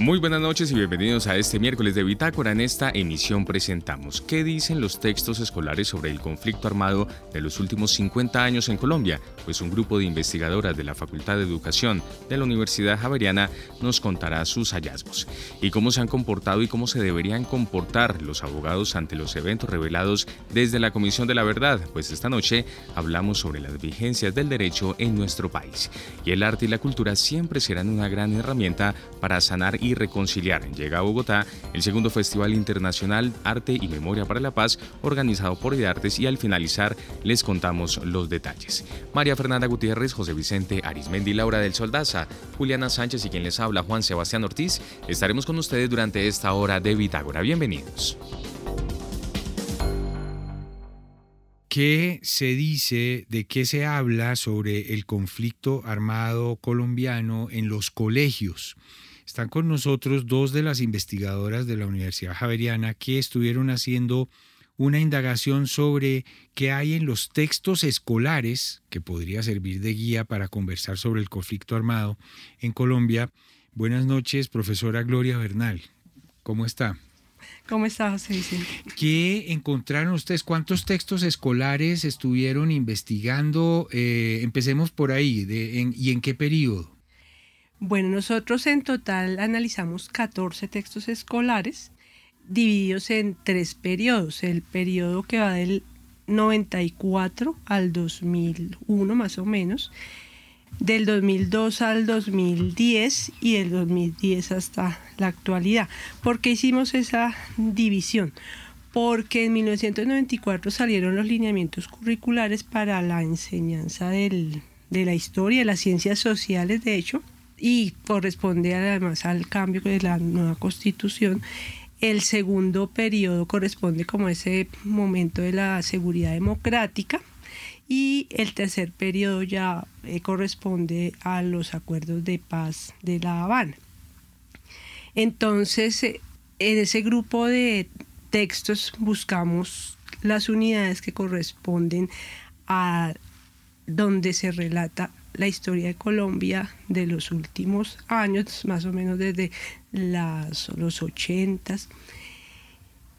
Muy buenas noches y bienvenidos a este miércoles de Bitácora. En esta emisión presentamos qué dicen los textos escolares sobre el conflicto armado de los últimos 50 años en Colombia, pues un grupo de investigadoras de la Facultad de Educación de la Universidad Javeriana nos contará sus hallazgos y cómo se han comportado y cómo se deberían comportar los abogados ante los eventos revelados desde la Comisión de la Verdad, pues esta noche hablamos sobre las vigencias del derecho en nuestro país. Y el arte y la cultura siempre serán una gran herramienta para sanar y reconciliar. Llega a Bogotá el segundo Festival Internacional Arte y Memoria para la Paz organizado por IDARTES y al finalizar les contamos los detalles. María Fernanda Gutiérrez, José Vicente Arismendi, Laura del Soldaza, Juliana Sánchez y quien les habla Juan Sebastián Ortiz, estaremos con ustedes durante esta hora de Bitágora. Bienvenidos. ¿Qué se dice, de qué se habla sobre el conflicto armado colombiano en los colegios? Están con nosotros dos de las investigadoras de la Universidad Javeriana que estuvieron haciendo una indagación sobre qué hay en los textos escolares, que podría servir de guía para conversar sobre el conflicto armado en Colombia. Buenas noches, profesora Gloria Bernal. ¿Cómo está? ¿Cómo está, José ¿Qué encontraron ustedes? ¿Cuántos textos escolares estuvieron investigando? Eh, empecemos por ahí. ¿Y en qué periodo? Bueno, nosotros en total analizamos 14 textos escolares divididos en tres periodos. El periodo que va del 94 al 2001 más o menos, del 2002 al 2010 y del 2010 hasta la actualidad. ¿Por qué hicimos esa división? Porque en 1994 salieron los lineamientos curriculares para la enseñanza de la historia, de las ciencias sociales, de hecho, y corresponde además al cambio de la nueva constitución. El segundo periodo corresponde como ese momento de la seguridad democrática y el tercer periodo ya eh, corresponde a los acuerdos de paz de La Habana. Entonces, eh, en ese grupo de textos buscamos las unidades que corresponden a donde se relata la historia de Colombia de los últimos años, más o menos desde las, los ochentas.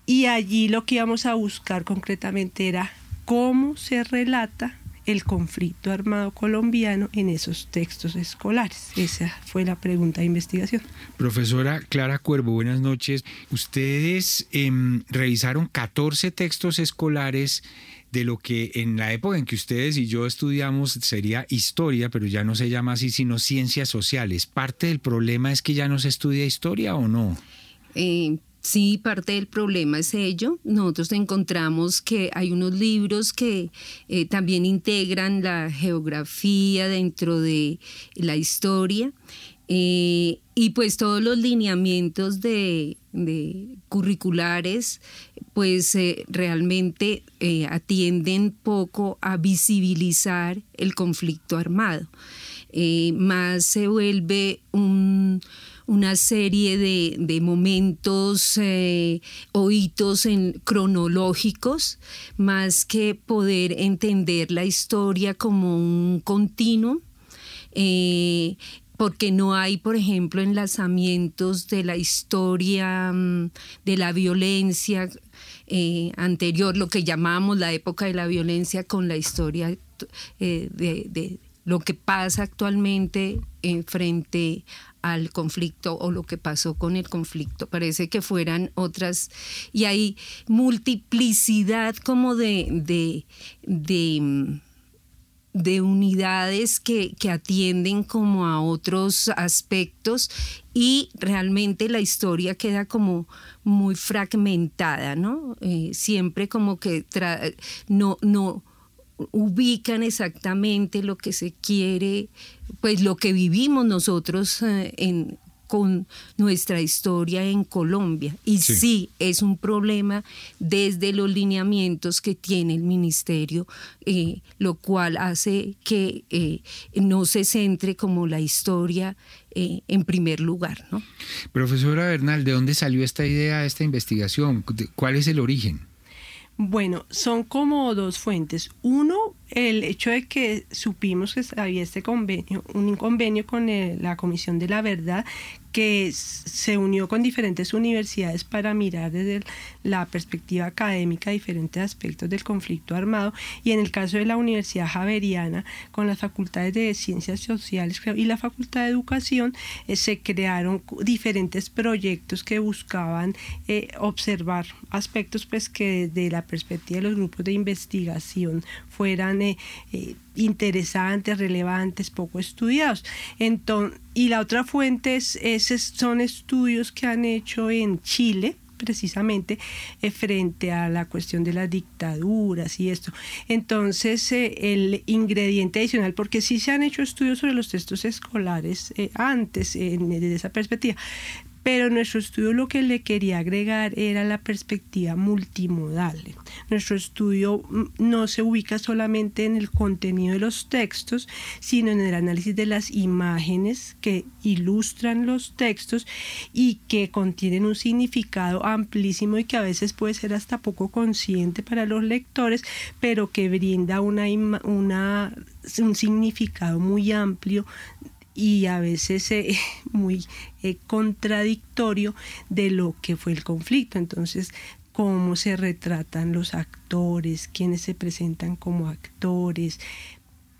Y allí lo que íbamos a buscar concretamente era cómo se relata el conflicto armado colombiano en esos textos escolares. Esa fue la pregunta de investigación. Profesora Clara Cuervo, buenas noches. Ustedes em, revisaron 14 textos escolares de lo que en la época en que ustedes y yo estudiamos sería historia, pero ya no se llama así, sino ciencias sociales. ¿Parte del problema es que ya no se estudia historia o no? Eh, sí, parte del problema es ello. Nosotros encontramos que hay unos libros que eh, también integran la geografía dentro de la historia. Eh, y pues todos los lineamientos de, curriculares pues eh, realmente eh, atienden poco a visibilizar el conflicto armado. más se vuelve una serie de, momentos o hitos en, cronológicos, más que poder entender la historia como un continuo porque no hay, por ejemplo, enlazamientos de la historia mm, de la violencia eh, anterior, lo que llamamos la época de la violencia, con la historia eh, de, lo que pasa actualmente en frente al conflicto o lo que pasó con el conflicto. Parece que fueran otras, y hay multiplicidad como de, de mm, de unidades que, atienden como a otros aspectos y realmente la historia queda como muy fragmentada, ¿no? Eh, siempre como que no, no ubican exactamente lo que se quiere, pues lo que vivimos nosotros eh, en, con nuestra historia en Colombia. Y sí, es un problema desde los lineamientos que tiene el ministerio, eh, lo cual hace que eh, no se centre como la historia eh, en primer lugar. ¿no? Profesora Bernal, ¿de dónde salió esta idea, esta investigación? ¿Cuál es el origen? Bueno, son como dos fuentes. Uno, el hecho de que supimos que había este convenio, un convenio con la Comisión de la Verdad que se unió con diferentes universidades para mirar desde la perspectiva académica diferentes aspectos del conflicto armado y en el caso de la Universidad Javeriana con las facultades de Ciencias Sociales y la Facultad de Educación eh, se crearon diferentes proyectos que buscaban eh, observar aspectos pues que desde la perspectiva de los grupos de investigación fueran eh, interesantes, relevantes, poco estudiados. Entonces, y la otra fuente es, son estudios que han hecho en Chile, precisamente eh, frente a la cuestión de las dictaduras y esto. Entonces, eh, el ingrediente adicional, porque sí se han hecho estudios sobre los textos escolares eh, antes, desde esa perspectiva, pero nuestro estudio lo que le quería agregar era la perspectiva multimodal. Nuestro estudio mm, no se ubica solamente en el contenido de los textos, sino en el análisis de las imágenes que ilustran los textos y que contienen un significado amplísimo y que a veces puede ser hasta poco consciente para los lectores, pero que brinda una, un significado muy amplio y a veces eh, muy eh, contradictorio de lo que fue el conflicto. Entonces, cómo se retratan los actores, quienes se presentan como actores.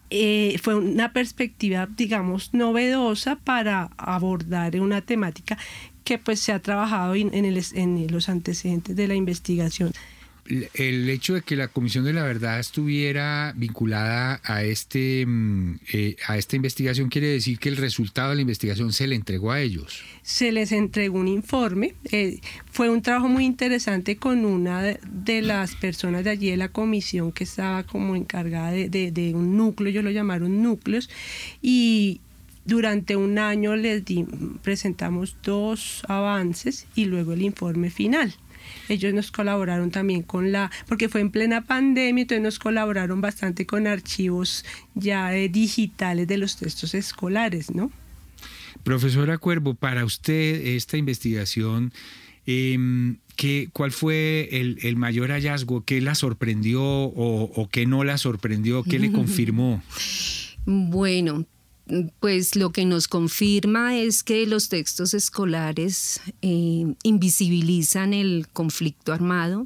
Eh, fue una perspectiva, digamos, novedosa para abordar una temática que pues se ha trabajado en los antecedentes de la investigación el hecho de que la Comisión de la Verdad estuviera vinculada a, este, mm, eh, a esta investigación quiere decir que el resultado de la investigación se le entregó a ellos. Se les entregó un informe. Eh, fue un trabajo muy interesante con una de, las personas de allí de la comisión que estaba como encargada de, de un núcleo, ellos lo llamaron núcleos, y durante un año les presentamos dos avances y luego el informe final ellos nos colaboraron también con la, porque fue en plena pandemia, entonces nos colaboraron bastante con archivos ya eh, digitales de los textos escolares, ¿no? Profesora Cuervo, para usted esta investigación, em, ¿qué, ¿cuál fue el, mayor hallazgo? ¿Qué la sorprendió o, o qué no la sorprendió? ¿Qué le confirmó? Bueno, pues lo que nos confirma es que los textos escolares eh, invisibilizan el conflicto armado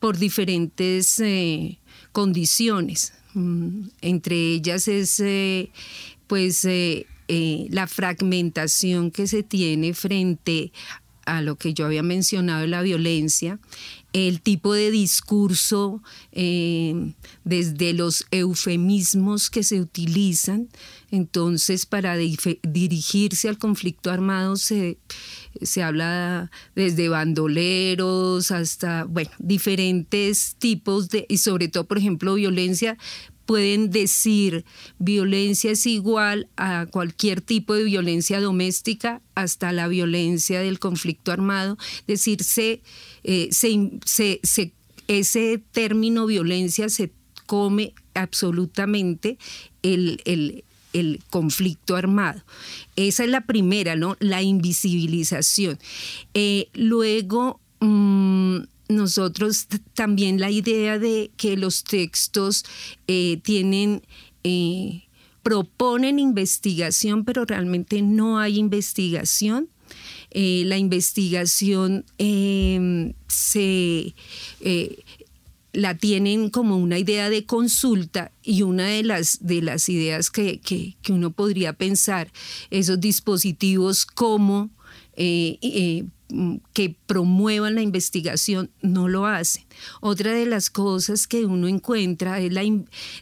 por diferentes eh, condiciones. Mm, entre ellas es eh, pues la fragmentación que se tiene frente a lo que yo había mencionado, la violencia, el tipo de discurso desde los eufemismos que se utilizan, entonces, para dirigirse al conflicto armado se, se habla desde bandoleros hasta, bueno, diferentes tipos de, y sobre todo, por ejemplo, violencia, pueden decir violencia es igual a cualquier tipo de violencia doméstica hasta la violencia del conflicto armado. Es decir, eh, ese término violencia se come absolutamente el, el conflicto armado. Esa es la primera, ¿no? La invisibilización. Eh, luego, mm, nosotros también la idea de que los textos eh, tienen... Eh, proponen investigación, pero realmente no hay investigación. la investigación se la tienen como una idea de consulta y una de las, de las ideas que, que, uno podría pensar, esos dispositivos como eh, eh, que promuevan la investigación no lo hacen. Otra de las cosas que uno encuentra es la,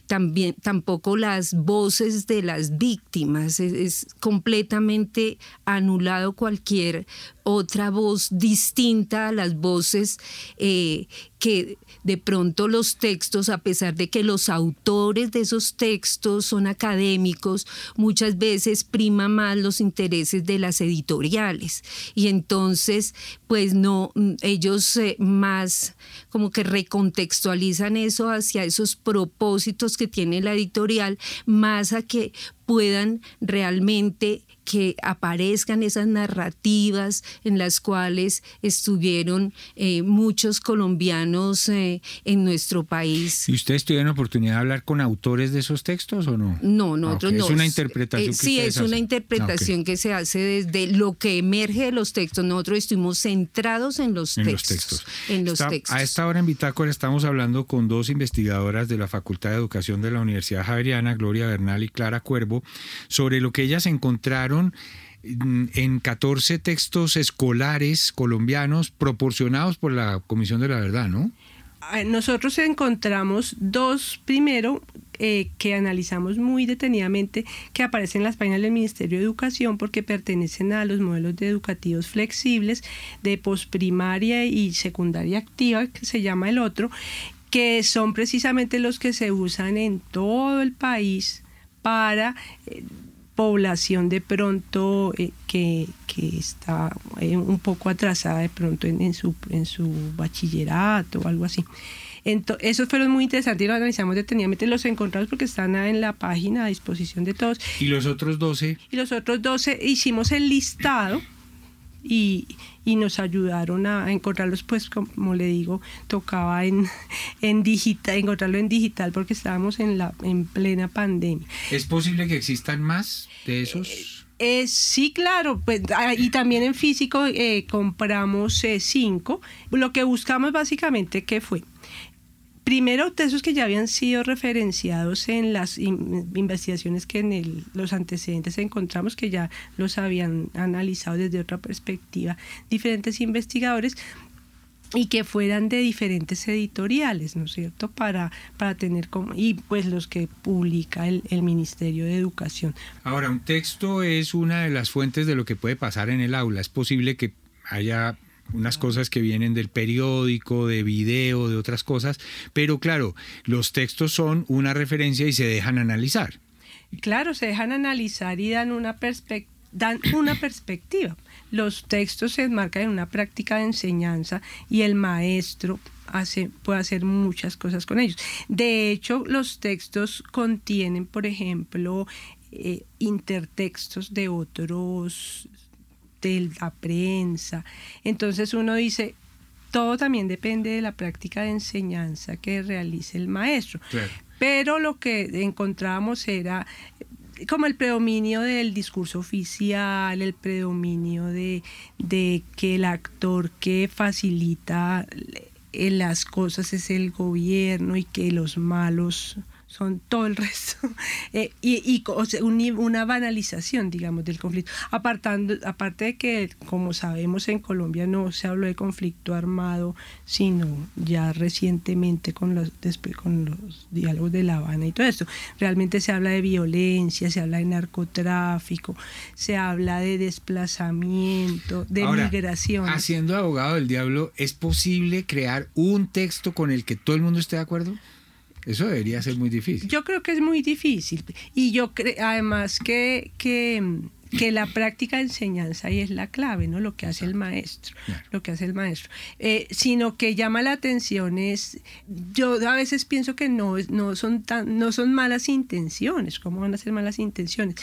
también tampoco las voces de las víctimas, es, completamente anulado cualquier otra voz distinta a las voces eh, que de pronto los textos, a pesar de que los autores de esos textos son académicos, muchas veces prima más los intereses de las editoriales. Y entonces, pues no, ellos eh, más como que recontextualizan eso hacia esos propósitos que tiene la editorial, más a que puedan realmente que aparezcan esas narrativas en las cuales estuvieron eh, muchos colombianos eh, en nuestro país. ¿Y ustedes tuvieron oportunidad de hablar con autores de esos textos o no? No, nosotros no. Es una interpretación. Eh, sí, es una interpretación que se hace desde lo que emerge de los textos. Nosotros estuvimos centrados en los en textos. Los textos. En los textos. A esta hora en Bitácora estamos hablando con dos investigadoras de la Facultad de Educación de la Universidad Javeriana, Gloria Bernal y Clara Cuervo, sobre lo que ellas encontraron en 14 textos escolares colombianos proporcionados por la Comisión de la Verdad, ¿no? Ah, nosotros encontramos dos, primero, eh, que analizamos muy detenidamente, que aparecen en las páginas del Ministerio de Educación porque pertenecen a los modelos de educativos flexibles de posprimaria y secundaria activa, que se llama el otro, que son precisamente los que se usan en todo el país para... Eh, población de pronto eh, que, está eh, un poco atrasada de pronto en, su, en su bachillerato o algo así. Entonces, esos fueron muy interesantes y los analizamos detenidamente. Los encontramos porque están en la página a disposición de todos. ¿Y los otros 12? Y los otros 12 hicimos el listado y, nos ayudaron a, encontrarlos, pues como le digo, tocaba en, en digital, encontrarlo en digital porque estábamos en, la, en plena pandemia. ¿Es posible que existan más de esos? Eh, sí, claro, pues, ah, y también en físico eh, compramos eh, cinco. Lo que buscamos básicamente, ¿qué fue? Primero, textos que ya habían sido referenciados en las investigaciones que en los antecedentes encontramos, que ya los habían analizado desde otra perspectiva diferentes investigadores, y que fueran de diferentes editoriales, ¿no es cierto? Para, para tener como, y pues los que publica el, Ministerio de Educación. Ahora, un texto es una de las fuentes de lo que puede pasar en el aula. Es posible que haya unas cosas que vienen del periódico, de video, de otras cosas, pero claro, los textos son una referencia y se dejan analizar. Claro, se dejan analizar y dan una, dan una perspectiva. Los textos se enmarcan en una práctica de enseñanza y el maestro hace, puede hacer muchas cosas con ellos. De hecho, los textos contienen, por ejemplo, eh, intertextos de otros de la prensa. Entonces uno dice, todo también depende de la práctica de enseñanza que realice el maestro. Pero lo que encontramos era como el predominio del discurso oficial, el predominio de, de que el actor que facilita las cosas es el gobierno y que los malos son todo el resto, eh, y, una banalización, digamos, del conflicto. Apartando, aparte de que, como sabemos, en Colombia no se habló de conflicto armado, sino ya recientemente con los, con los diálogos de La Habana y todo esto. Realmente se habla de violencia, se habla de narcotráfico, se habla de desplazamiento, de migración. Haciendo abogado del diablo, ¿es posible crear un texto con el que todo el mundo esté de acuerdo? Eso debería ser muy difícil. Yo creo que es muy difícil. Y yo creo, además que, que, que, la práctica de enseñanza ahí es la clave, ¿no? Lo que hace el maestro. Lo que hace el maestro. Eh, sino que llama la atención es. Yo a veces pienso que no, no, son tan, no son malas intenciones. ¿Cómo van a ser malas intenciones?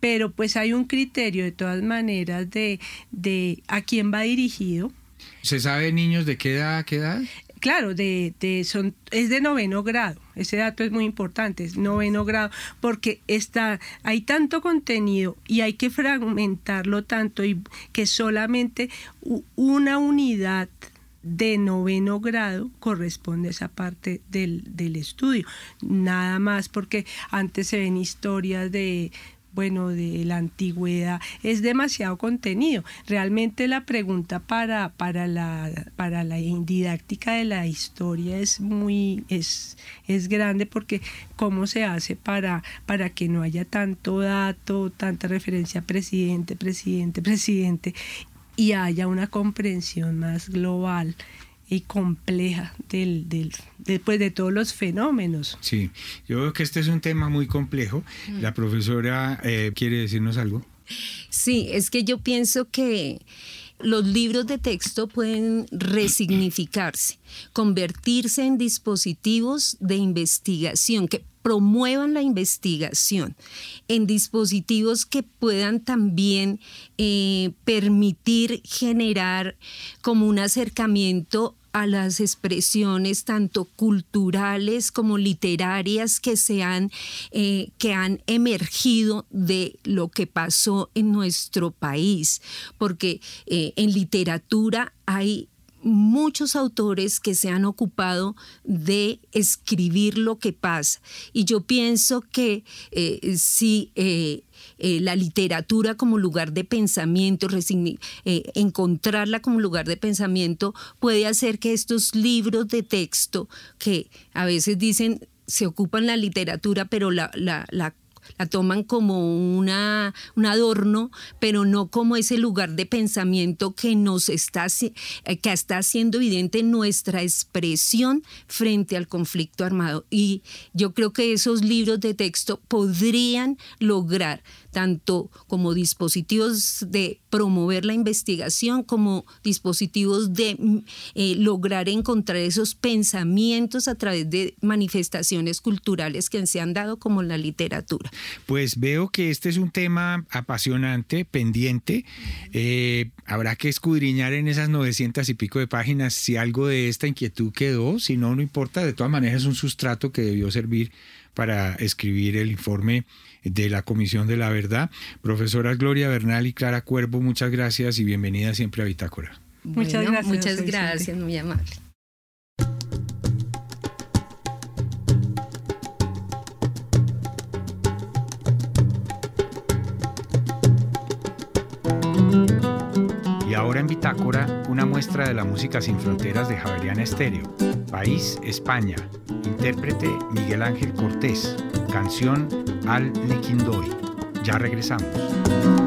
Pero pues hay un criterio de todas maneras de, de a quién va dirigido. ¿Se sabe niños de qué edad, qué edad? Claro, de, son, es de noveno grado. Ese dato es muy importante, es noveno grado, porque está, hay tanto contenido y hay que fragmentarlo tanto y que solamente una unidad de noveno grado corresponde a esa parte del, del estudio. Nada más porque antes se ven historias de bueno, de la antigüedad, es demasiado contenido. Realmente la pregunta para, para, la, para la didáctica de la historia es muy, es, es grande porque cómo se hace para, para que no haya tanto dato, tanta referencia a presidente, presidente, presidente y haya una comprensión más global y compleja del, del, de, pues, de todos los fenómenos. Sí, yo veo que este es un tema muy complejo. Mm. La profesora eh, quiere decirnos algo. Sí, es que yo pienso que los libros de texto pueden resignificarse, convertirse en dispositivos de investigación que promuevan la investigación, en dispositivos que puedan también eh, permitir generar como un acercamiento a las expresiones tanto culturales como literarias que se han, eh, que han emergido de lo que pasó en nuestro país, porque eh, en literatura hay muchos autores que se han ocupado de escribir lo que pasa. Y yo pienso que eh, si la literatura como lugar de pensamiento, eh, encontrarla como lugar de pensamiento, puede hacer que estos libros de texto que a veces dicen se ocupan la literatura, pero la, la, la la toman como una, un adorno, pero no como ese lugar de pensamiento que nos está, eh, que está haciendo evidente nuestra expresión frente al conflicto armado. Y yo creo que esos libros de texto podrían lograr tanto como dispositivos de promover la investigación, como dispositivos de mm, eh, lograr encontrar esos pensamientos a través de manifestaciones culturales que se han dado como la literatura. Pues veo que este es un tema apasionante, pendiente. Eh, habrá que escudriñar en esas 900 y pico de páginas si algo de esta inquietud quedó, si no, no importa, de todas maneras es un sustrato que debió servir para escribir el informe de la Comisión de la Verdad. Profesoras Gloria Bernal y Clara Cuervo, muchas gracias y bienvenida siempre a Bitácora. muchas gracias. Muchas gracias, muy amable. Y ahora en Bitácora, una muestra de la música sin fronteras de Javeriana Estéreo. País, España. Intérprete Miguel Ángel Cortés. Canción Al Nequindoy. Ya regresamos.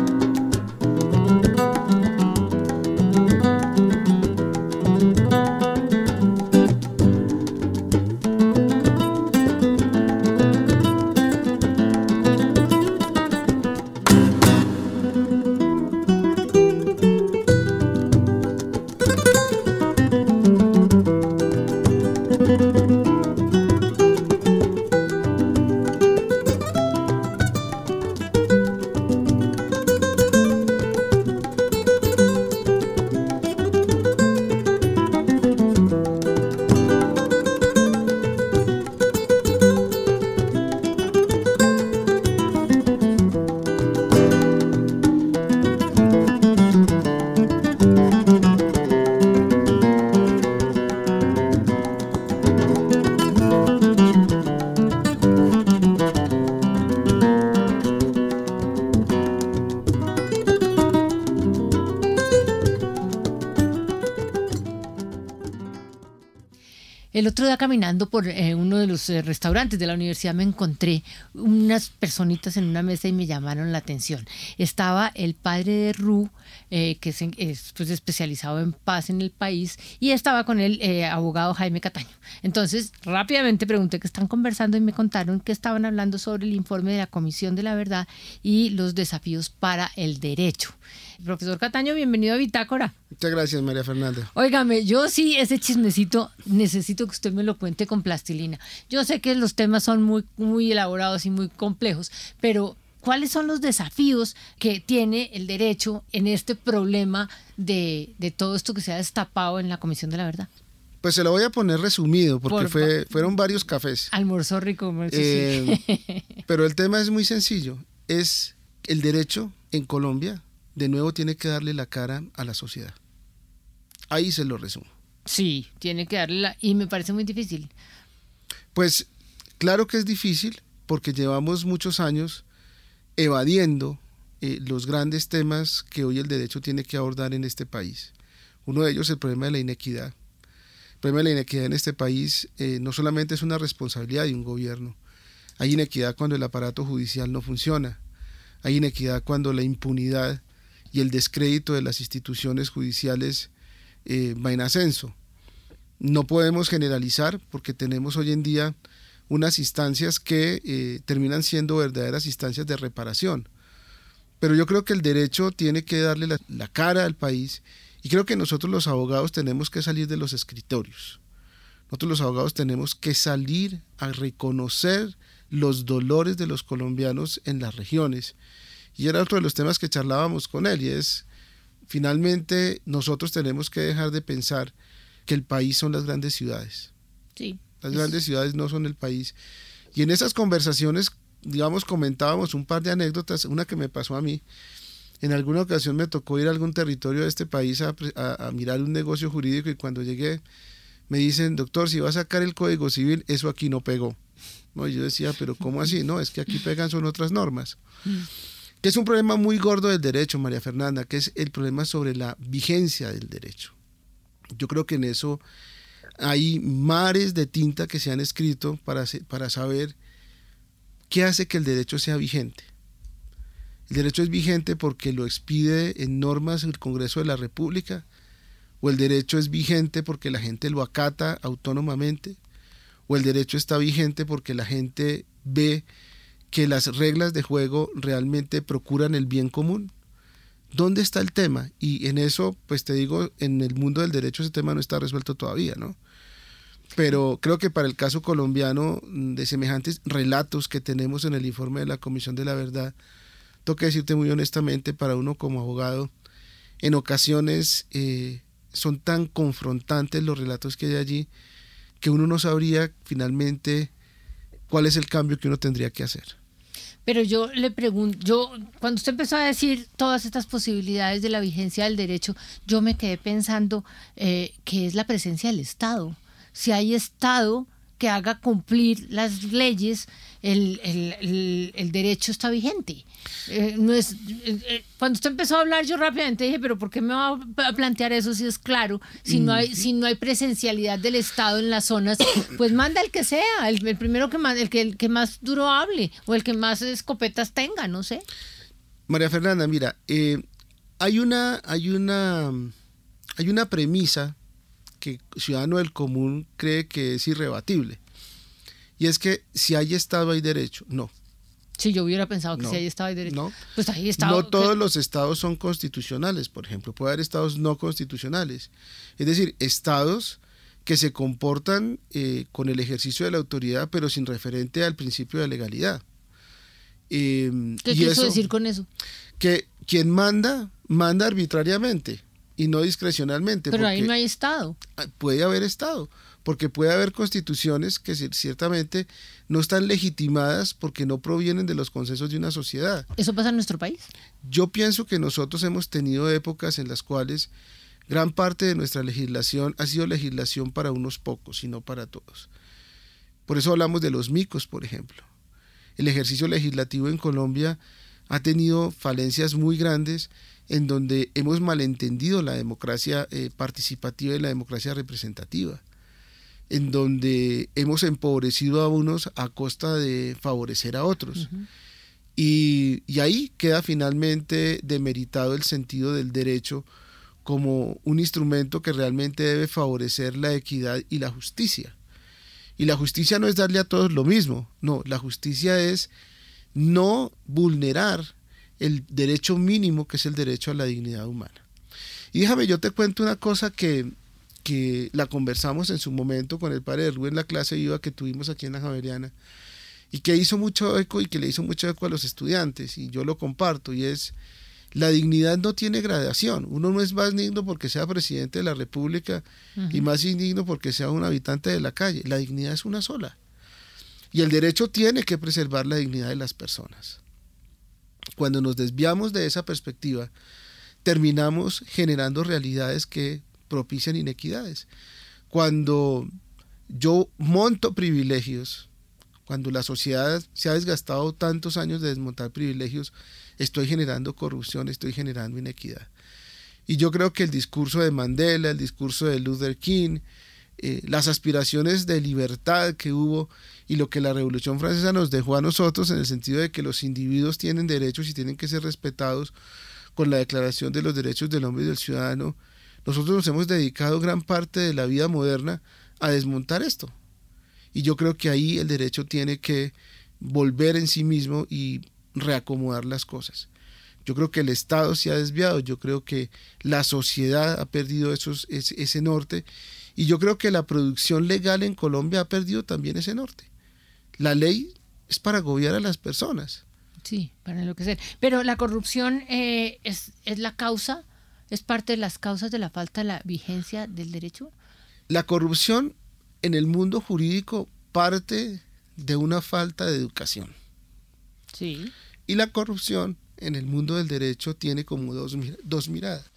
El otro día caminando por eh, uno de los eh, restaurantes de la universidad me encontré unas personitas en una mesa y me llamaron la atención. Estaba el padre de Ru, eh, que es, pues, especializado en paz en el país, y estaba con el abogado Jaime Cataño. Entonces, rápidamente pregunté qué están conversando y me contaron que estaban hablando sobre el informe de la Comisión de la Verdad y los desafíos para el derecho. Profesor Cataño, bienvenido a Bitácora. Muchas gracias, María Fernanda. Óigame, yo sí, ese chismecito, necesito que usted me lo cuente con plastilina. Yo sé que los temas son muy, muy elaborados y muy complejos, pero ¿cuáles son los desafíos que tiene el derecho en este problema de, todo esto que se ha destapado en la Comisión de la Verdad? Pues se lo voy a poner resumido, porque fue, fueron varios cafés. Almorzó rico. Eh, pero el tema es muy sencillo. Es el derecho en Colombia de nuevo tiene que darle la cara a la sociedad. Ahí se lo resumo. Sí, tiene que darle la... Y me parece muy difícil. Pues claro que es difícil porque llevamos muchos años evadiendo eh, los grandes temas que hoy el derecho tiene que abordar en este país. Uno de ellos es el problema de la inequidad. El problema de la inequidad en este país eh, no solamente es una responsabilidad de un gobierno, hay inequidad cuando el aparato judicial no funciona, hay inequidad cuando la impunidad y el descrédito de las instituciones judiciales eh, va en ascenso. No podemos generalizar porque tenemos hoy en día unas instancias que eh, terminan siendo verdaderas instancias de reparación. Pero yo creo que el derecho tiene que darle la, la cara al país y creo que nosotros los abogados tenemos que salir de los escritorios. Nosotros los abogados tenemos que salir a reconocer los dolores de los colombianos en las regiones. Y era otro de los temas que charlábamos con él, y es, finalmente nosotros tenemos que dejar de pensar que el país son las grandes ciudades. Sí. Las grandes ciudades no son el país. Y en esas conversaciones, digamos, comentábamos un par de anécdotas, una que me pasó a mí. En alguna ocasión me tocó ir a algún territorio de este país a, a, a mirar un negocio jurídico y cuando llegué me dicen, doctor, si va a sacar el Código Civil, eso aquí no pegó. No, y yo decía, pero ¿cómo así? No, es que aquí pegan son otras normas. Que es un problema muy gordo del derecho, María Fernanda, que es el problema sobre la vigencia del derecho. Yo creo que en eso hay mares de tinta que se han escrito para, para saber qué hace que el derecho sea vigente. El derecho es vigente porque lo expide en normas el Congreso de la República, o el derecho es vigente porque la gente lo acata autónomamente, o el derecho está vigente porque la gente ve que las reglas de juego realmente procuran el bien común. ¿Dónde está el tema? Y en eso, pues te digo, en el mundo del derecho ese tema no está resuelto todavía, ¿no? Pero creo que para el caso colombiano, de semejantes relatos que tenemos en el informe de la Comisión de la Verdad, tengo que decirte muy honestamente, para uno como abogado, en ocasiones eh, son tan confrontantes los relatos que hay allí que uno no sabría finalmente cuál es el cambio que uno tendría que hacer. Pero yo le pregunto, yo cuando usted empezó a decir todas estas posibilidades de la vigencia del derecho, yo me quedé pensando eh, que es la presencia del Estado. Si hay Estado que haga cumplir las leyes, el, el, el, derecho está vigente. Eh, no es, eh, eh, cuando usted empezó a hablar, yo rápidamente dije, pero ¿por qué me va a plantear eso si es claro? Si no hay, si no hay presencialidad del Estado en las zonas, pues manda el que sea, el, el primero que más, el que, el que más duro hable, o el que más escopetas tenga, no sé. María Fernanda, mira, hay una, hay una, hay una premisa que Ciudadano del Común cree que es irrebatible. Y es que si hay Estado hay derecho. No. Si yo hubiera pensado que si hay Estado hay derecho. No. Pues hay Estado. No todos los Estados son constitucionales, por ejemplo. Puede haber Estados no constitucionales. Es decir, Estados que se comportan eh, con el ejercicio de la autoridad, pero sin referente al principio de legalidad. Eh, ¿Qué quiso decir con eso? Que quien manda, manda arbitrariamente y no discrecionalmente. Pero ahí no hay Estado. Puede haber Estado, porque puede haber constituciones que ciertamente no están legitimadas porque no provienen de los consensos de una sociedad. ¿Eso pasa en nuestro país? Yo pienso que nosotros hemos tenido épocas en las cuales gran parte de nuestra legislación ha sido legislación para unos pocos y no para todos. Por eso hablamos de los micos, por ejemplo. El ejercicio legislativo en Colombia ha tenido falencias muy grandes en donde hemos malentendido la democracia eh, participativa y la democracia representativa, en donde hemos empobrecido a unos a costa de favorecer a otros. y, y, ahí queda finalmente demeritado el sentido del derecho como un instrumento que realmente debe favorecer la equidad y la justicia. Y la justicia no es darle a todos lo mismo, no, la justicia es no vulnerar el derecho mínimo que es el derecho a la dignidad humana. Y déjame, yo te cuento una cosa que, que la conversamos en su momento con el padre de Rubén en la clase IVA que tuvimos aquí en la Javeriana y que hizo mucho eco y que le hizo mucho eco a los estudiantes y yo lo comparto y es la dignidad no tiene gradación. Uno no es más digno porque sea presidente de la República uh -huh. y más indigno porque sea un habitante de la calle. La dignidad es una sola. Y el derecho tiene que preservar la dignidad de las personas. Cuando nos desviamos de esa perspectiva, terminamos generando realidades que propician inequidades. Cuando yo monto privilegios, cuando la sociedad se ha desgastado tantos años de desmontar privilegios, estoy generando corrupción, estoy generando inequidad. Y yo creo que el discurso de Mandela, el discurso de Luther King, eh, las aspiraciones de libertad que hubo y lo que la Revolución Francesa nos dejó a nosotros en el sentido de que los individuos tienen derechos y tienen que ser respetados con la Declaración de los Derechos del Hombre y del Ciudadano, nosotros nos hemos dedicado gran parte de la vida moderna a desmontar esto. Y yo creo que ahí el derecho tiene que volver en sí mismo y reacomodar las cosas. Yo creo que el Estado se ha desviado, yo creo que la sociedad ha perdido esos, ese, norte y yo creo que la producción legal en Colombia ha perdido también ese norte. La ley es para gobernar a las personas. Sí, para enloquecer. Pero la corrupción eh, es, es la causa, es parte de las causas de la falta de la vigencia del derecho. La corrupción en el mundo jurídico parte de una falta de educación. Sí. Y la corrupción en el mundo del derecho tiene como dos, dos miradas.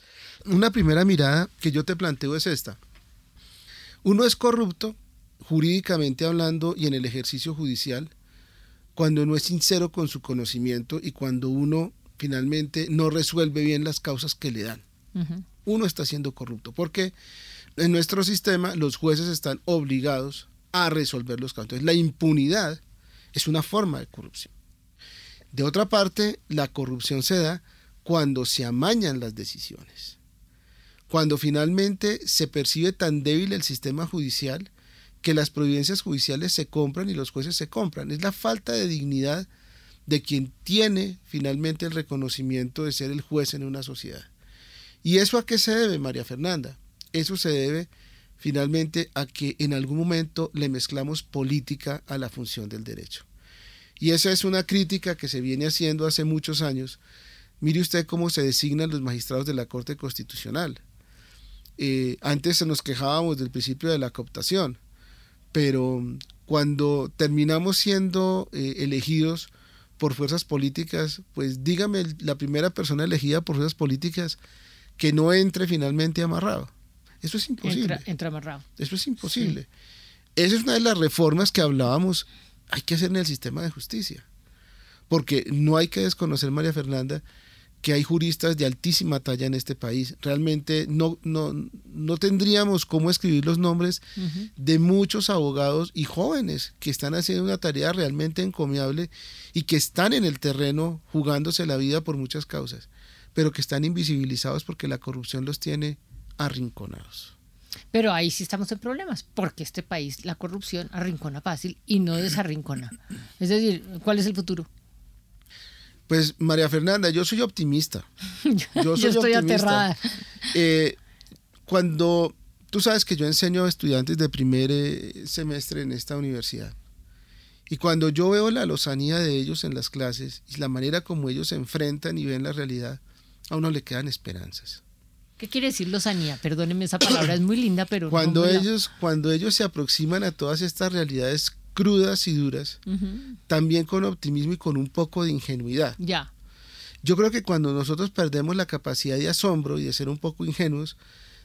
Una primera mirada que yo te planteo es esta. Uno es corrupto, jurídicamente hablando y en el ejercicio judicial, cuando no es sincero con su conocimiento y cuando uno finalmente no resuelve bien las causas que le dan. Uno está siendo corrupto, porque en nuestro sistema los jueces están obligados a resolver los casos. Entonces, la impunidad es una forma de corrupción. De otra parte, la corrupción se da cuando se amañan las decisiones. Cuando finalmente se percibe tan débil el sistema judicial que las providencias judiciales se compran y los jueces se compran. Es la falta de dignidad de quien tiene finalmente el reconocimiento de ser el juez en una sociedad. ¿Y eso a qué se debe, María Fernanda? Eso se debe finalmente a que en algún momento le mezclamos política a la función del derecho. Y esa es una crítica que se viene haciendo hace muchos años. Mire usted cómo se designan los magistrados de la Corte Constitucional. Eh, antes nos quejábamos del principio de la cooptación, pero cuando terminamos siendo eh, elegidos por fuerzas políticas, pues dígame la primera persona elegida por fuerzas políticas que no entre finalmente amarrado. Eso es imposible. Entra, entra amarrado. Eso es imposible. Esa es una de las reformas que hablábamos, hay que hacer en el sistema de justicia. Porque no hay que desconocer, María Fernanda, que hay juristas de altísima talla en este país. Realmente no, no, no tendríamos cómo escribir los nombres de muchos abogados y jóvenes que están haciendo una tarea realmente encomiable y que están en el terreno jugándose la vida por muchas causas, pero que están invisibilizados porque la corrupción los tiene arrinconados. Pero ahí sí estamos en problemas, porque este país la corrupción arrincona fácil y no desarrincona. Es decir, ¿cuál es el futuro? Pues María Fernanda, yo soy optimista. Yo, soy estoy optimista. aterrada. Eh, cuando tú sabes que yo enseño a estudiantes de primer eh, semestre en esta universidad, y cuando yo veo la lozanía de ellos en las clases y la manera como ellos se enfrentan y ven la realidad, a uno le quedan esperanzas. ¿Qué quiere decir lozanía? Perdóneme esa palabra, es muy linda, pero Cuando la- ellos, cuando ellos se aproximan a todas estas realidades crudas y duras, también con optimismo y con un poco de ingenuidad. Ya. Yo creo que cuando nosotros perdemos la capacidad de asombro y de ser un poco ingenuos,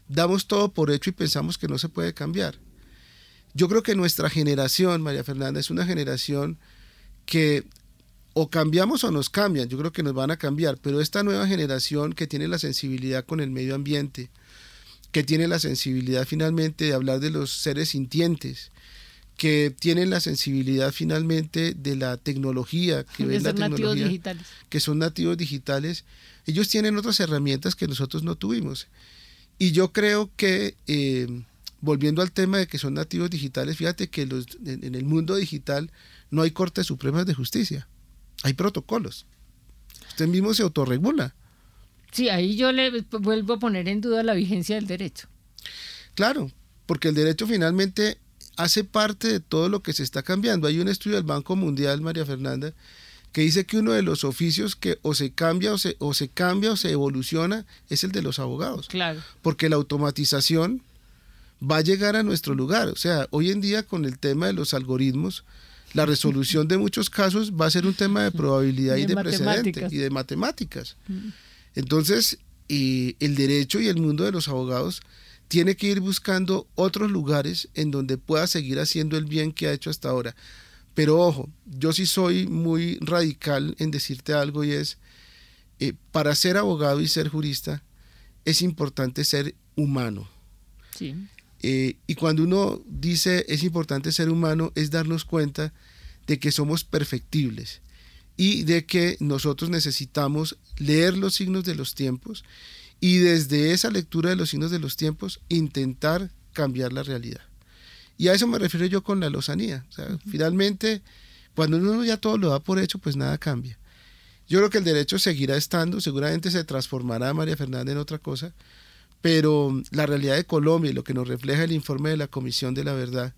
damos todo por hecho y pensamos que no se puede cambiar. Yo creo que nuestra generación, María Fernanda, es una generación que o cambiamos o nos cambian, yo creo que nos van a cambiar, pero esta nueva generación que tiene la sensibilidad con el medio ambiente, que tiene la sensibilidad finalmente de hablar de los seres sintientes, que tienen la sensibilidad finalmente de la tecnología, que De ven la ser nativos tecnología digitales. que son nativos digitales, ellos tienen otras herramientas que nosotros no tuvimos. Y yo creo que, eh, volviendo al tema de que son nativos digitales, fíjate que los, en, en el mundo digital no hay cortes supremas de justicia, hay protocolos. Usted mismo se autorregula. Sí, ahí yo le vuelvo a poner en duda la vigencia del derecho. Claro, porque el derecho finalmente hace parte de todo lo que se está cambiando. Hay un estudio del Banco Mundial, María Fernanda, que dice que uno de los oficios que o se cambia o se, o se cambia o se evoluciona es el de los abogados. Claro. porque la automatización va a llegar a nuestro lugar. O sea, hoy en día con el tema de los algoritmos, la resolución de muchos casos va a ser un tema de probabilidad y De de precedente matemáticas. y de matemáticas. Entonces, eh, el derecho y el mundo de los abogados tiene que ir buscando otros lugares en donde pueda seguir haciendo el bien que ha hecho hasta ahora. Pero ojo, yo sí soy muy radical en decirte algo y es, eh, para ser abogado y ser jurista, es importante ser humano. Sí. Eh, y cuando uno dice es importante ser humano, es darnos cuenta de que somos perfectibles y de que nosotros necesitamos leer los signos de los tiempos y desde esa lectura de los signos de los tiempos intentar cambiar la realidad. Y a eso me refiero yo con la lozanía. O sea, finalmente, cuando uno ya todo lo da por hecho, pues nada cambia. Yo creo que el derecho seguirá estando, seguramente se transformará María Fernanda en otra cosa, pero la realidad de Colombia y lo que nos refleja el informe de la Comisión de la Verdad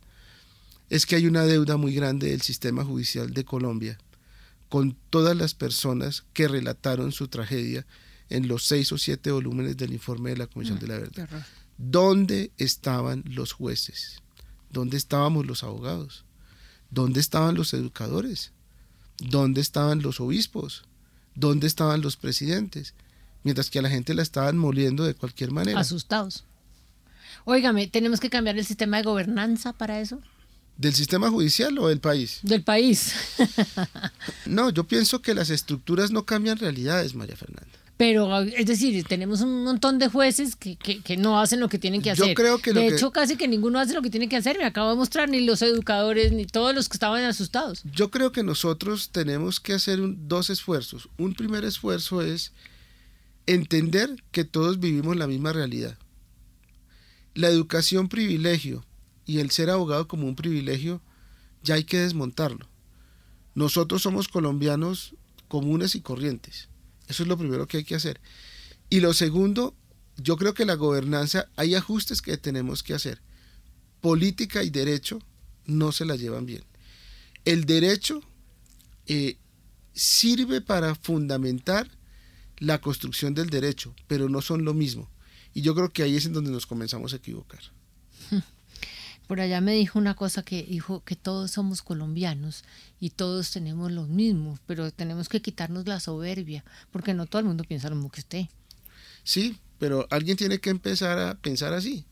es que hay una deuda muy grande del sistema judicial de Colombia con todas las personas que relataron su tragedia en los seis o siete volúmenes del informe de la Comisión mm, de la Verdad. ¿Dónde estaban los jueces? ¿Dónde estábamos los abogados? ¿Dónde estaban los educadores? ¿Dónde estaban los obispos? ¿Dónde estaban los presidentes? Mientras que a la gente la estaban moliendo de cualquier manera. Asustados. Óigame, ¿tenemos que cambiar el sistema de gobernanza para eso? ¿Del sistema judicial o del país? Del país. no, yo pienso que las estructuras no cambian realidades, María Fernanda. Pero, es decir, tenemos un montón de jueces que, que, no hacen lo que tienen que hacer. Yo creo que De hecho, casi que ninguno hace lo que tiene que hacer. Me acabo de mostrar, ni los educadores, ni todos los que estaban asustados. Yo creo que nosotros tenemos que hacer dos esfuerzos. Un primer esfuerzo es entender que todos vivimos la misma realidad. La educación privilegio y el ser abogado como un privilegio, ya hay que desmontarlo. Nosotros somos colombianos comunes y corrientes eso es lo primero que hay que hacer. Y lo segundo, yo creo que la gobernanza, hay ajustes que tenemos que hacer. Política y derecho no se la llevan bien. El derecho eh, sirve para fundamentar la construcción del derecho, pero no son lo mismo. Y yo creo que ahí es en donde nos comenzamos a equivocar. Por allá me dijo una cosa que dijo que todos somos colombianos y todos tenemos lo mismo, pero tenemos que quitarnos la soberbia, porque no todo el mundo piensa lo mismo que usted. Sí, pero alguien tiene que empezar a pensar así.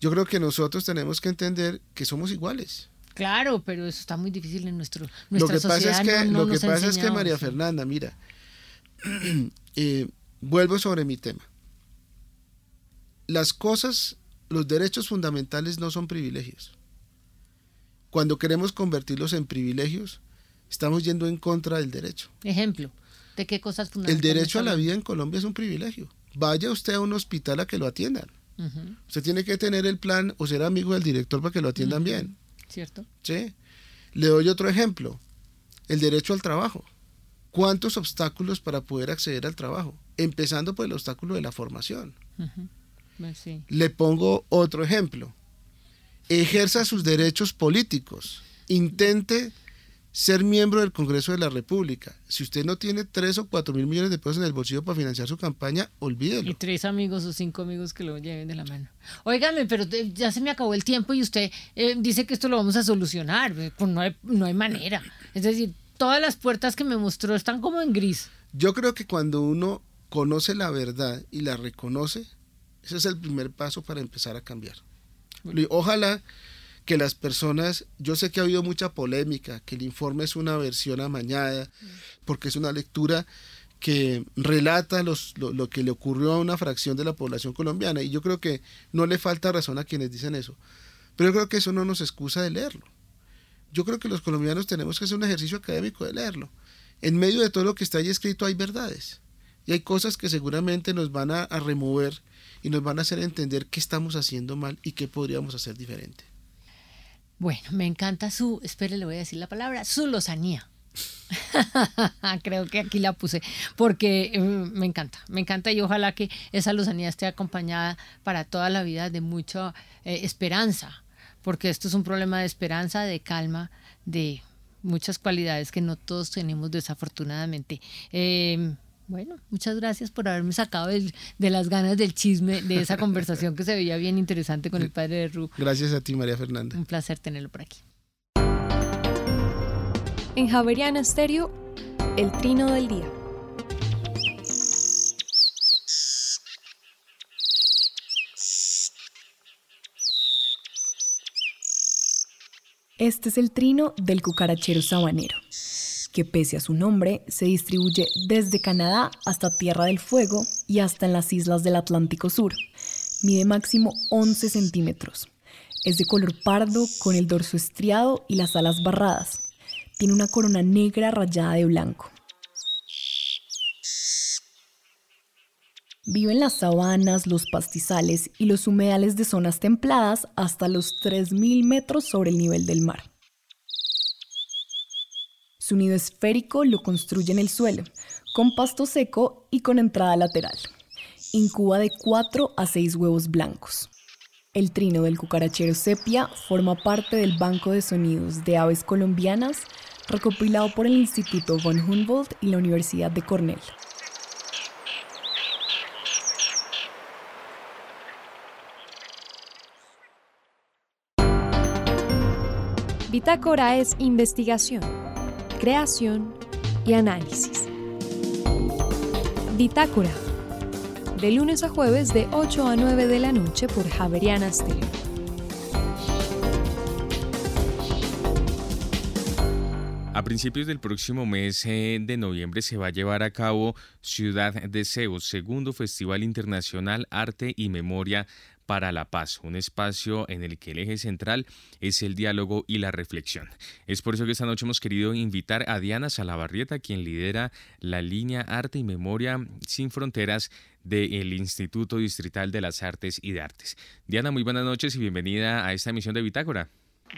Yo creo que nosotros tenemos que entender que somos iguales. Claro, pero eso está muy difícil en nuestro lo que pasa es que lo que pasa es que María Fernanda, mira, eh, vuelvo sobre mi tema. Las cosas los derechos fundamentales no son privilegios. Cuando queremos convertirlos en privilegios, estamos yendo en contra del derecho. Ejemplo, ¿de qué cosas fundamentales? El derecho a la vida en Colombia es un privilegio. Vaya usted a un hospital a que lo atiendan. Usted tiene que tener el plan o ser amigo del director para que lo atiendan bien. ¿Cierto? Sí. Le doy otro ejemplo. El derecho al trabajo. ¿Cuántos obstáculos para poder acceder al trabajo? Empezando por el obstáculo de la formación. Pues Le pongo otro ejemplo. Ejerza sus derechos políticos. Intente ser miembro del Congreso de la República. Si usted no tiene tres o cuatro mil millones de pesos en el bolsillo para financiar su campaña, olvídelo. Y tres amigos o cinco amigos que lo lleven de la mano. Óigame, pero ya se me acabó el tiempo y usted eh, dice que esto lo vamos a solucionar. Pues no hay, no hay manera. Es decir, todas las puertas que me mostró están como en gris. Yo creo que cuando uno conoce la verdad y la reconoce, ese es el primer paso para empezar a cambiar. Ojalá que las personas, yo sé que ha habido mucha polémica, que el informe es una versión amañada, porque es una lectura que relata los, lo, lo, que le ocurrió a una fracción de la población colombiana, y yo creo que no le falta razón a quienes dicen eso, pero yo creo que eso no nos excusa de leerlo. Yo creo que los colombianos tenemos que hacer un ejercicio académico de leerlo. En medio de todo lo que está ahí escrito hay verdades, y hay cosas que seguramente nos van a, remover y nos van a hacer entender qué estamos haciendo mal y qué podríamos hacer diferente. Bueno, me encanta su, espere, le voy a decir la palabra, su lozanía. Creo que aquí la puse, porque eh, me encanta, me encanta y ojalá que esa lozanía esté acompañada para toda la vida de mucha eh, esperanza, porque esto es un problema de esperanza, de calma, de muchas cualidades que no todos tenemos desafortunadamente. Eh, bueno, muchas gracias por haberme sacado de, las ganas del chisme de esa conversación que se veía bien interesante con el padre de Ru. Gracias a ti, María Fernanda. Un placer tenerlo por aquí. En Javeriana Estéreo, el trino del día. Este es el trino del cucarachero sabanero que pese a su nombre se distribuye desde Canadá hasta Tierra del Fuego y hasta en las islas del Atlántico Sur. Mide máximo 11 centímetros. Es de color pardo con el dorso estriado y las alas barradas. Tiene una corona negra rayada de blanco. Vive en las sabanas, los pastizales y los humedales de zonas templadas hasta los 3.000 metros sobre el nivel del mar. Su nido esférico lo construye en el suelo, con pasto seco y con entrada lateral. Incuba de 4 a 6 huevos blancos. El trino del cucarachero sepia forma parte del banco de sonidos de aves colombianas recopilado por el Instituto von Humboldt y la Universidad de Cornell. Bitácora es investigación, creación y análisis. Bitácora, de lunes a jueves de 8 a 9 de la noche por Javeriana Stereo. A principios del próximo mes eh, de noviembre se va a llevar a cabo Ciudad de Ceos, segundo Festival Internacional Arte y Memoria para la paz, un espacio en el que el eje central es el diálogo y la reflexión. Es por eso que esta noche hemos querido invitar a Diana Salabarrieta, quien lidera la línea Arte y Memoria sin Fronteras del Instituto Distrital de las Artes y de Artes. Diana, muy buenas noches y bienvenida a esta emisión de Bitácora.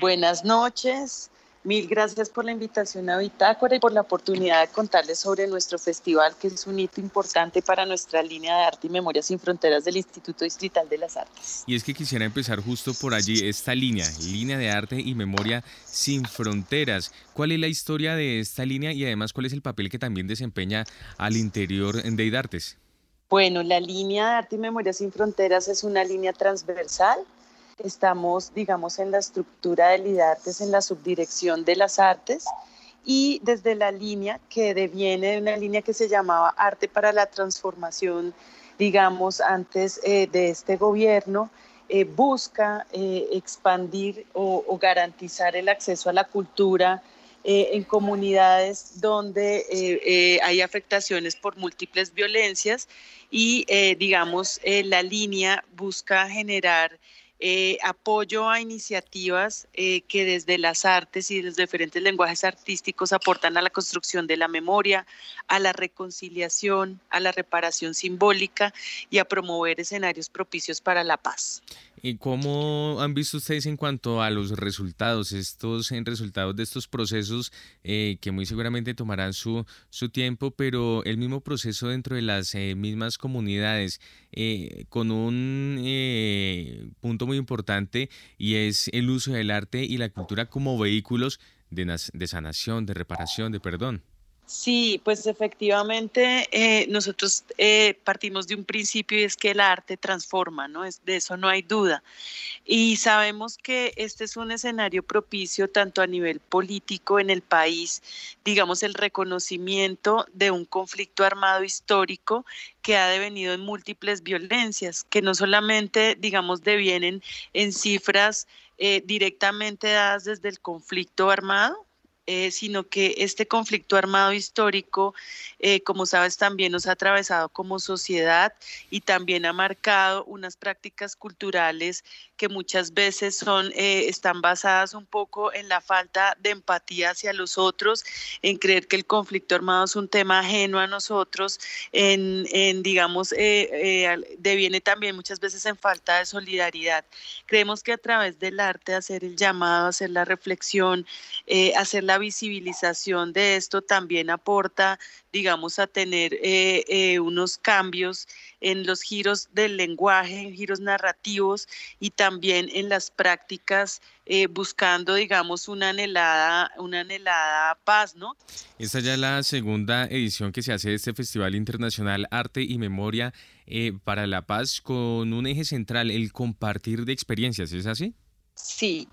Buenas noches. Mil gracias por la invitación a Bitácora y por la oportunidad de contarles sobre nuestro festival, que es un hito importante para nuestra línea de arte y memoria sin fronteras del Instituto Distrital de las Artes. Y es que quisiera empezar justo por allí, esta línea, línea de arte y memoria sin fronteras. ¿Cuál es la historia de esta línea y además cuál es el papel que también desempeña al interior de IDARTES? Bueno, la línea de arte y memoria sin fronteras es una línea transversal estamos, digamos, en la estructura del IDARTES, en la subdirección de las artes y desde la línea que deviene de una línea que se llamaba Arte para la Transformación, digamos, antes eh, de este gobierno, eh, busca eh, expandir o, garantizar el acceso a la cultura en comunidades donde hay afectaciones por múltiples violencias y, digamos, la línea busca generar eh, apoyo a iniciativas eh, que desde las artes y los diferentes lenguajes artísticos aportan a la construcción de la memoria, a la reconciliación, a la reparación simbólica y a promover escenarios propicios para la paz. ¿Y cómo han visto ustedes en cuanto a los resultados, estos en resultados de estos procesos eh, que muy seguramente tomarán su, su tiempo, pero el mismo proceso dentro de las eh, mismas comunidades, eh, con un punto muy importante y es el uso del arte y la cultura como vehículos de, de sanación, de reparación, de perdón? Sí, pues efectivamente eh, nosotros eh, partimos de un principio y es que el arte transforma, ¿no? Es, de eso no hay duda. Y sabemos que este es un escenario propicio tanto a nivel político en el país, digamos el reconocimiento de un conflicto armado histórico que ha devenido en múltiples violencias, que no solamente, digamos, devienen en cifras eh, directamente dadas desde el conflicto armado, eh, sino que este conflicto armado histórico, eh, como sabes, también nos ha atravesado como sociedad y también ha marcado unas prácticas culturales que muchas veces son, eh, están basadas un poco en la falta de empatía hacia los otros, en creer que el conflicto armado es un tema ajeno a nosotros, en, digamos, deviene también muchas veces en falta de solidaridad. Creemos que a través del arte hacer el llamado, hacer la reflexión, hacer la visibilización de esto también aporta, digamos, a tener eh, eh, unos cambios en los giros del lenguaje, en giros narrativos y también en las prácticas, eh, buscando, digamos, una anhelada, una anhelada paz, ¿no? Esta ya es la segunda edición que se hace de este Festival Internacional Arte y Memoria para la Paz con un eje central, el compartir de experiencias, ¿es así? Sí,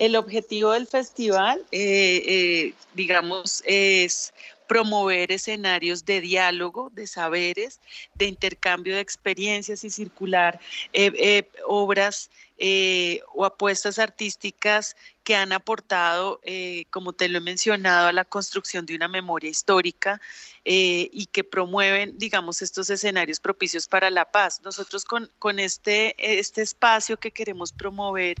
el objetivo del festival, eh, eh, digamos, es promover escenarios de diálogo, de saberes, de intercambio de experiencias y circular eh, eh, obras eh, o apuestas artísticas que han aportado, como te lo he mencionado, a la construcción de una memoria histórica y que promueven, digamos, estos escenarios propicios para la paz. Nosotros con, con este, este espacio que queremos promover,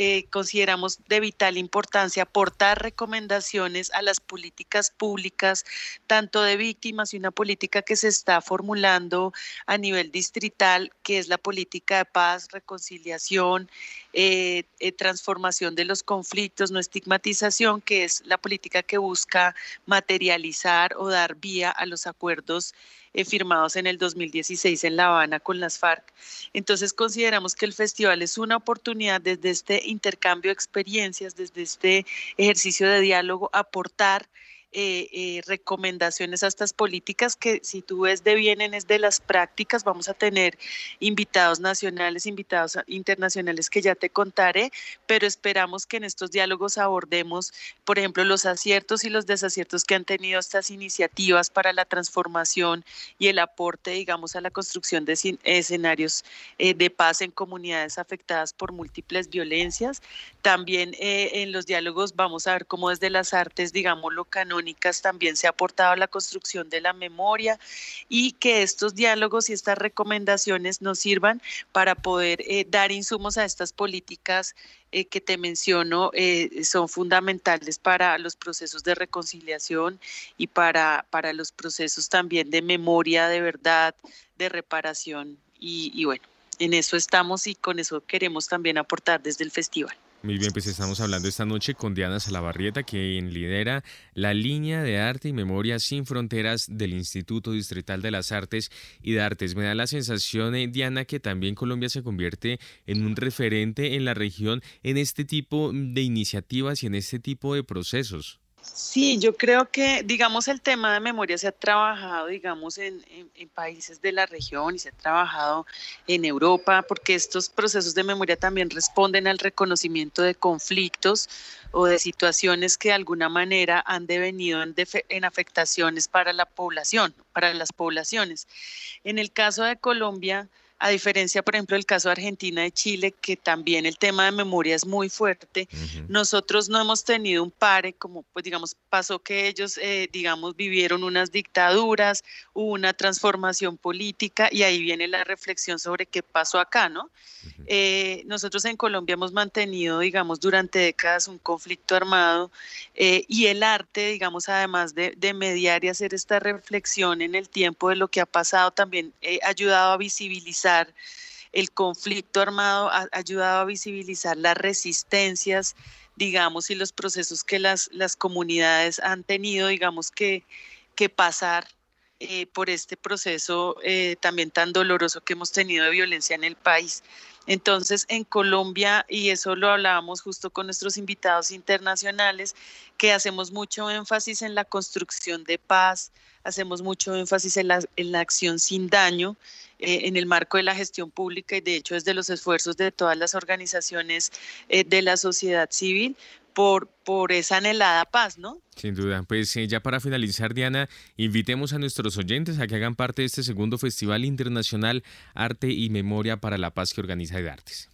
eh, consideramos de vital importancia aportar recomendaciones a las políticas públicas, tanto de víctimas y una política que se está formulando a nivel distrital, que es la política de paz, reconciliación, eh, eh, transformación de los conflictos, no estigmatización, que es la política que busca materializar o dar vía a los acuerdos eh, firmados en el 2016 en La Habana con las FARC. Entonces consideramos que el festival es una oportunidad desde este intercambio de experiencias, desde este ejercicio de diálogo, aportar eh, eh, recomendaciones a estas políticas que si tú ves de vienen es de las prácticas, vamos a tener invitados nacionales, invitados internacionales que ya te contaré, pero esperamos que en estos diálogos abordemos, por ejemplo, los aciertos y los desaciertos que han tenido estas iniciativas para la transformación y el aporte, digamos, a la construcción de escenarios eh, de paz en comunidades afectadas por múltiples violencias. También en los diálogos vamos a ver cómo desde las artes, digamos, lo canónico, también se ha aportado a la construcción de la memoria y que estos diálogos y estas recomendaciones nos sirvan para poder eh, dar insumos a estas políticas eh, que te menciono eh, son fundamentales para los procesos de reconciliación y para, para los procesos también de memoria, de verdad, de reparación. y bueno, en eso estamos y con eso queremos también aportar desde el festival. Muy bien, pues estamos hablando esta noche con Diana Salabarrieta, quien lidera la línea de arte y memoria sin fronteras del Instituto Distrital de las Artes y de Artes. Me da la sensación, eh, Diana, que también Colombia se convierte en un referente en la región en este tipo de iniciativas y en este tipo de procesos. Sí, yo creo que, digamos, el tema de memoria se ha trabajado, digamos, en, países de la región y se ha trabajado en Europa, porque estos procesos de memoria también responden al reconocimiento de conflictos o de situaciones que de alguna manera han devenido en, en afectaciones para la población, para las poblaciones. En el caso de Colombia, a diferencia, por ejemplo, del caso de Argentina y Chile, que también el tema de memoria es muy fuerte, nosotros no hemos tenido un pare, como pues digamos, pasó que ellos, eh, digamos, vivieron unas dictaduras, hubo una transformación política y ahí viene la reflexión sobre qué pasó acá, ¿no? Eh, nosotros en Colombia hemos mantenido, digamos, durante décadas un conflicto armado eh, y el arte, digamos, además de, de, mediar y hacer esta reflexión en el tiempo de lo que ha pasado, también ha ayudado a visibilizar el conflicto armado, ha ayudado a visibilizar las resistencias, digamos, y los procesos que las, las comunidades han tenido, digamos, que, que pasar eh, por este proceso eh, también tan doloroso que hemos tenido de violencia en el país. Entonces, en Colombia, y eso lo hablábamos justo con nuestros invitados internacionales, que hacemos mucho énfasis en la construcción de paz, hacemos mucho énfasis en la, en la acción sin daño, eh, en el marco de la gestión pública y de hecho es de los esfuerzos de todas las organizaciones de la sociedad civil por, por esa anhelada paz, ¿no? Sin duda. Pues eh, ya para finalizar, Diana, invitemos a nuestros oyentes a que hagan parte de este segundo Festival Internacional Arte y Memoria para la Paz que organiza Edartes.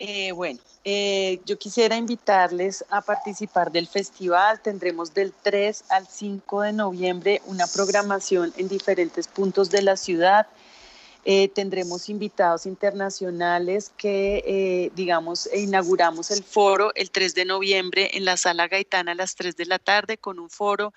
Eh, bueno, eh, yo quisiera invitarles a participar del festival. Tendremos del 3 al 5 de noviembre una programación en diferentes puntos de la ciudad. Eh, tendremos invitados internacionales que, digamos, inauguramos el foro el 3 de noviembre en la sala Gaitana a las 3 de la tarde con un foro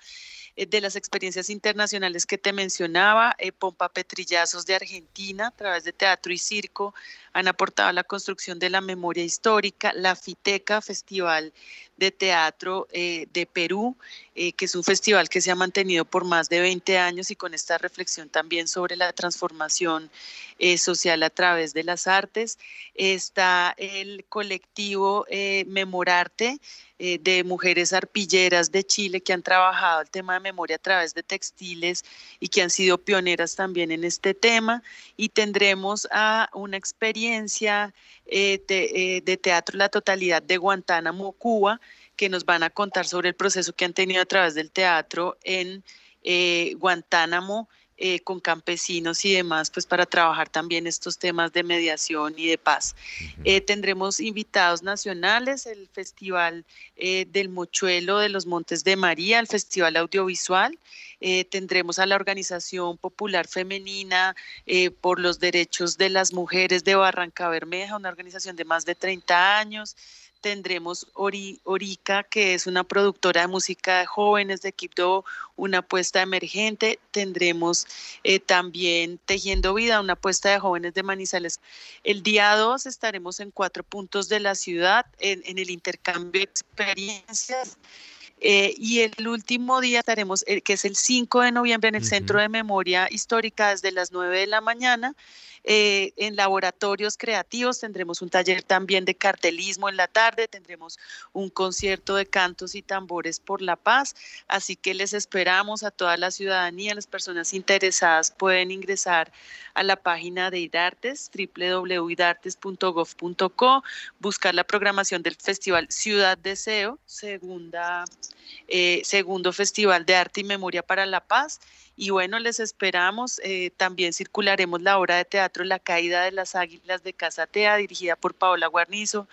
de las experiencias internacionales que te mencionaba, Pompa Petrillazos de Argentina, a través de teatro y circo, han aportado a la construcción de la memoria histórica, la FITECA, Festival de Teatro eh, de Perú, eh, que es un festival que se ha mantenido por más de 20 años y con esta reflexión también sobre la transformación eh, social a través de las artes. Está el colectivo Memorarte de mujeres arpilleras de Chile que han trabajado el tema de memoria a través de textiles y que han sido pioneras también en este tema. Y tendremos a una experiencia eh, eh, de, teatro La Totalidad de Guantánamo, Cuba, que nos van a contar sobre el proceso que han tenido a través del teatro en eh, Guantánamo. Con campesinos y demás, pues para trabajar también estos temas de mediación y de paz. tendremos invitados nacionales, el Festival del Mochuelo de los Montes de María, el Festival Audiovisual, eh, tendremos a la Organización Popular Femenina eh, por los Derechos de las Mujeres de Barranca Bermeja, una organización de más de 30 años tendremos Orica, que es una productora de música de jóvenes de Quibdó, una apuesta emergente. Tendremos eh, también Tejiendo Vida, una apuesta de jóvenes de Manizales. El día 2 estaremos en cuatro puntos de la ciudad en, el intercambio de experiencias. Eh, y el último día estaremos, eh, que es el 5 de noviembre, en el Centro de Memoria Histórica desde las 9 de la mañana. Eh, en laboratorios creativos tendremos un taller también de cartelismo en la tarde, tendremos un concierto de cantos y tambores por la paz, así que les esperamos a toda la ciudadanía, las personas interesadas pueden ingresar a la página de IDARTES, www.idartes.gov.co, buscar la programación del Festival Ciudad Deseo, segunda, eh, segundo Festival de Arte y Memoria para la Paz y bueno, les esperamos. Eh, también circularemos la obra de teatro La Caída de las Águilas de Casatea, dirigida por Paola Guarnizo,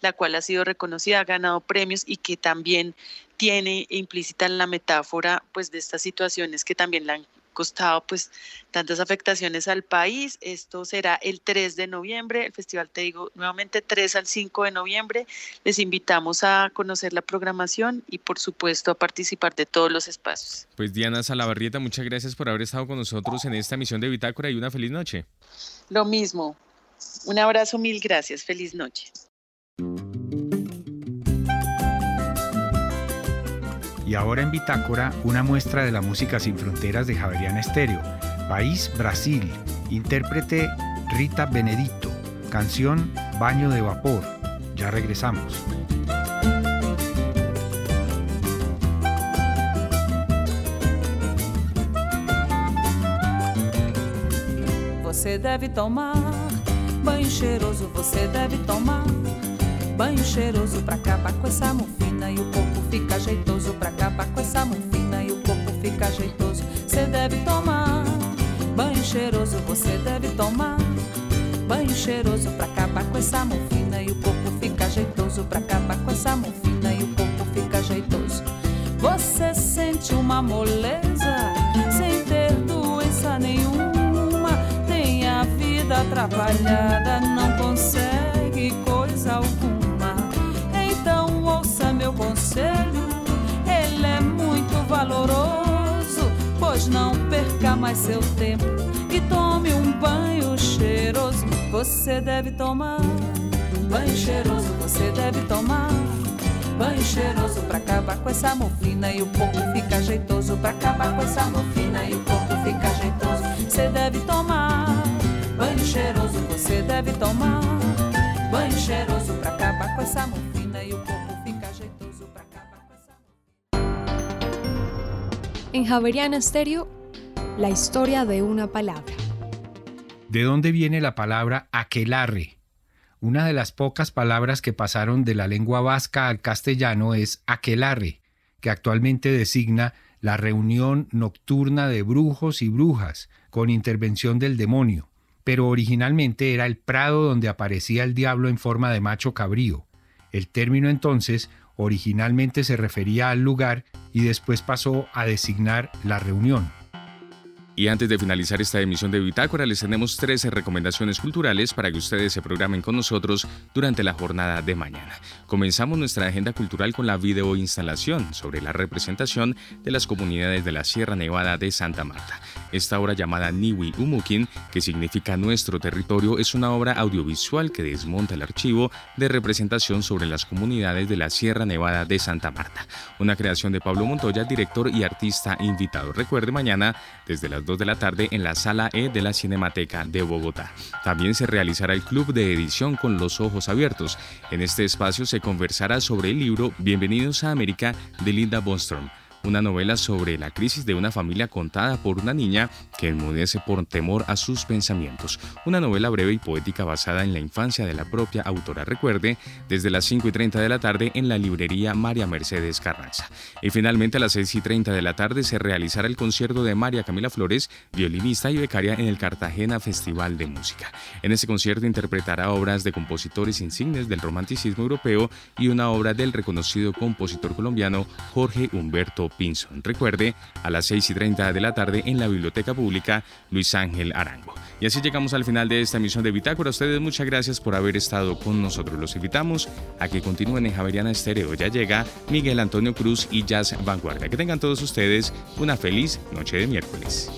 la cual ha sido reconocida, ha ganado premios y que también tiene implícita en la metáfora pues de estas situaciones que también la han costado pues tantas afectaciones al país. Esto será el 3 de noviembre, el festival te digo nuevamente 3 al 5 de noviembre. Les invitamos a conocer la programación y por supuesto a participar de todos los espacios. Pues Diana Salabarrieta, muchas gracias por haber estado con nosotros en esta emisión de Bitácora y una feliz noche. Lo mismo. Un abrazo, mil gracias. Feliz noche. Y ahora en Bitácora, una muestra de la música sin fronteras de Javeriana Estéreo. País Brasil. Intérprete Rita Benedito. Canción Baño de Vapor. Ya regresamos. Você tomar banho cheiroso, você tomar banho cheiroso pra acabar com essa mufina e o corpo fica jeitoso pra acabar com essa mufina e o corpo fica jeitoso. Você deve tomar banho cheiroso, você deve tomar banho cheiroso pra acabar com essa mufina e o corpo fica jeitoso pra acabar com essa mufina e o corpo fica jeitoso. Você sente uma moleza sem ter doença nenhuma, tem a vida atrapalhada, não consegue conselho, ele é muito valoroso. Pois não perca mais seu tempo e tome um banho cheiroso. Você deve tomar banho cheiroso, você deve tomar. Banho cheiroso pra acabar com essa morfina e o corpo fica jeitoso. Pra acabar com essa morfina e o corpo fica jeitoso. Você deve tomar banho cheiroso, você deve tomar. Banho cheiroso pra acabar com essa morfina En Javeriana Stereo, la historia de una palabra. ¿De dónde viene la palabra aquelarre? Una de las pocas palabras que pasaron de la lengua vasca al castellano es aquelarre, que actualmente designa la reunión nocturna de brujos y brujas con intervención del demonio, pero originalmente era el prado donde aparecía el diablo en forma de macho cabrío. El término entonces originalmente se refería al lugar y después pasó a designar la reunión. Y antes de finalizar esta emisión de Bitácora, les tenemos 13 recomendaciones culturales para que ustedes se programen con nosotros durante la jornada de mañana. Comenzamos nuestra agenda cultural con la videoinstalación sobre la representación de las comunidades de la Sierra Nevada de Santa Marta. Esta obra llamada Niwi Umukin, que significa nuestro territorio, es una obra audiovisual que desmonta el archivo de representación sobre las comunidades de la Sierra Nevada de Santa Marta. Una creación de Pablo Montoya, director y artista invitado. Recuerde mañana desde las 2 de la tarde en la Sala E de la Cinemateca de Bogotá. También se realizará el Club de Edición con los Ojos Abiertos. En este espacio se conversará sobre el libro Bienvenidos a América de Linda Bostrom una novela sobre la crisis de una familia contada por una niña que enmudece por temor a sus pensamientos. Una novela breve y poética basada en la infancia de la propia autora. Recuerde, desde las 5 y 30 de la tarde en la librería María Mercedes Carranza. Y finalmente a las 6 y 30 de la tarde se realizará el concierto de María Camila Flores, violinista y becaria en el Cartagena Festival de Música. En ese concierto interpretará obras de compositores insignes del romanticismo europeo y una obra del reconocido compositor colombiano Jorge Humberto Pinson. Recuerde, a las 6 y 30 de la tarde en la Biblioteca Pública Luis Ángel Arango. Y así llegamos al final de esta emisión de Bitácora. A ustedes muchas gracias por haber estado con nosotros. Los invitamos a que continúen en Javeriana Estéreo. Ya llega Miguel Antonio Cruz y Jazz Vanguardia. Que tengan todos ustedes una feliz noche de miércoles.